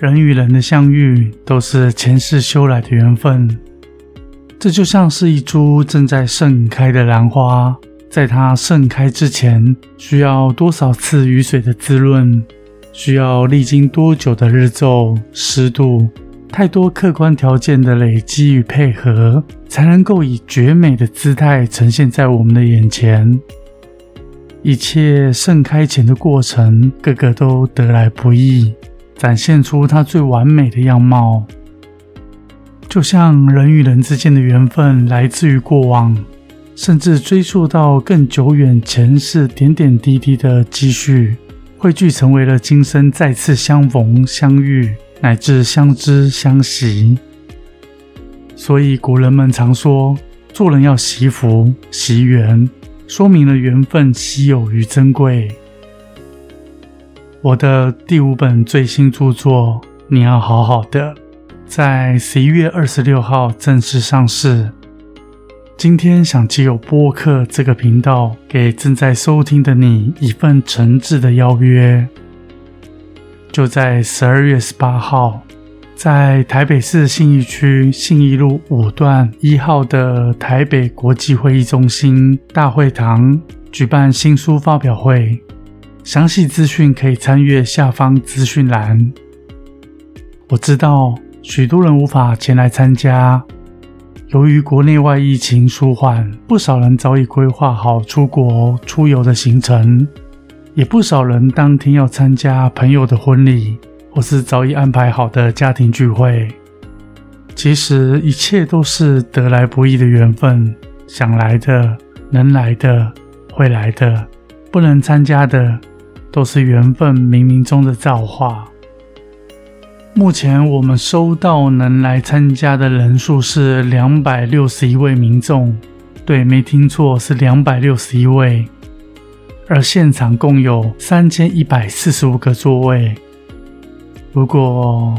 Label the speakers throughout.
Speaker 1: 人与人的相遇都是前世修来的缘分，这就像是一株正在盛开的兰花，在它盛开之前，需要多少次雨水的滋润，需要历经多久的日昼湿度，太多客观条件的累积与配合，才能够以绝美的姿态呈现在我们的眼前。一切盛开前的过程，个个都得来不易。展现出它最完美的样貌，就像人与人之间的缘分来自于过往，甚至追溯到更久远前世点点滴滴的积蓄，汇聚成为了今生再次相逢相遇，乃至相知相惜。所以古人们常说，做人要惜福惜缘，说明了缘分稀有与珍贵。我的第五本最新著作《你要好好的》在十一月二十六号正式上市。今天想借由播客这个频道，给正在收听的你一份诚挚的邀约。就在十二月十八号，在台北市信义区信义路五段一号的台北国际会议中心大会堂举办新书发表会。详细资讯可以参阅下方资讯栏。我知道许多人无法前来参加，由于国内外疫情舒缓，不少人早已规划好出国出游的行程，也不少人当天要参加朋友的婚礼，或是早已安排好的家庭聚会。其实一切都是得来不易的缘分，想来的、能来的、会来的，不能参加的。都是缘分冥冥中的造化。目前我们收到能来参加的人数是两百六十一位民众，对，没听错，是两百六十一位。而现场共有三千一百四十五个座位。如果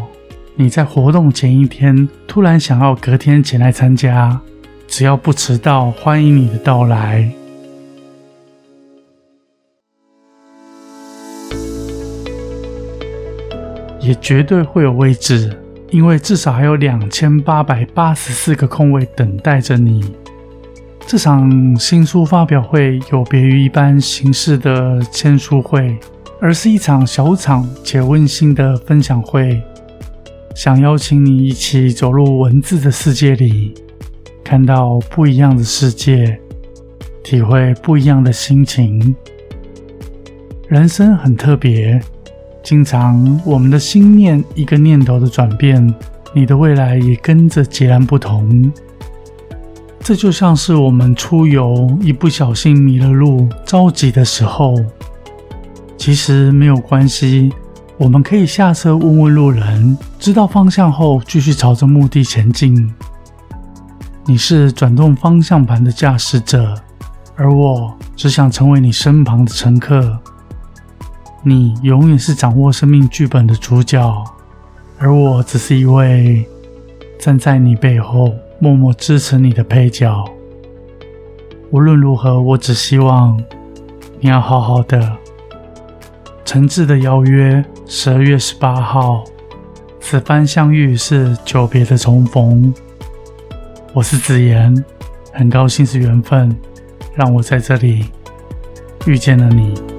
Speaker 1: 你在活动前一天突然想要隔天前来参加，只要不迟到，欢迎你的到来。也绝对会有位置，因为至少还有两千八百八十四个空位等待着你。这场新书发表会有别于一般形式的签书会，而是一场小场且温馨的分享会。想邀请你一起走入文字的世界里，看到不一样的世界，体会不一样的心情。人生很特别。经常，我们的心念一个念头的转变，你的未来也跟着截然不同。这就像是我们出游，一不小心迷了路，着急的时候，其实没有关系，我们可以下车问问路人，知道方向后继续朝着目的前进。你是转动方向盘的驾驶者，而我只想成为你身旁的乘客。你永远是掌握生命剧本的主角，而我只是一位站在你背后默默支持你的配角。无论如何，我只希望你要好好的。诚挚的邀约，十二月十八号，此番相遇是久别的重逢。我是子言，很高兴是缘分，让我在这里遇见了你。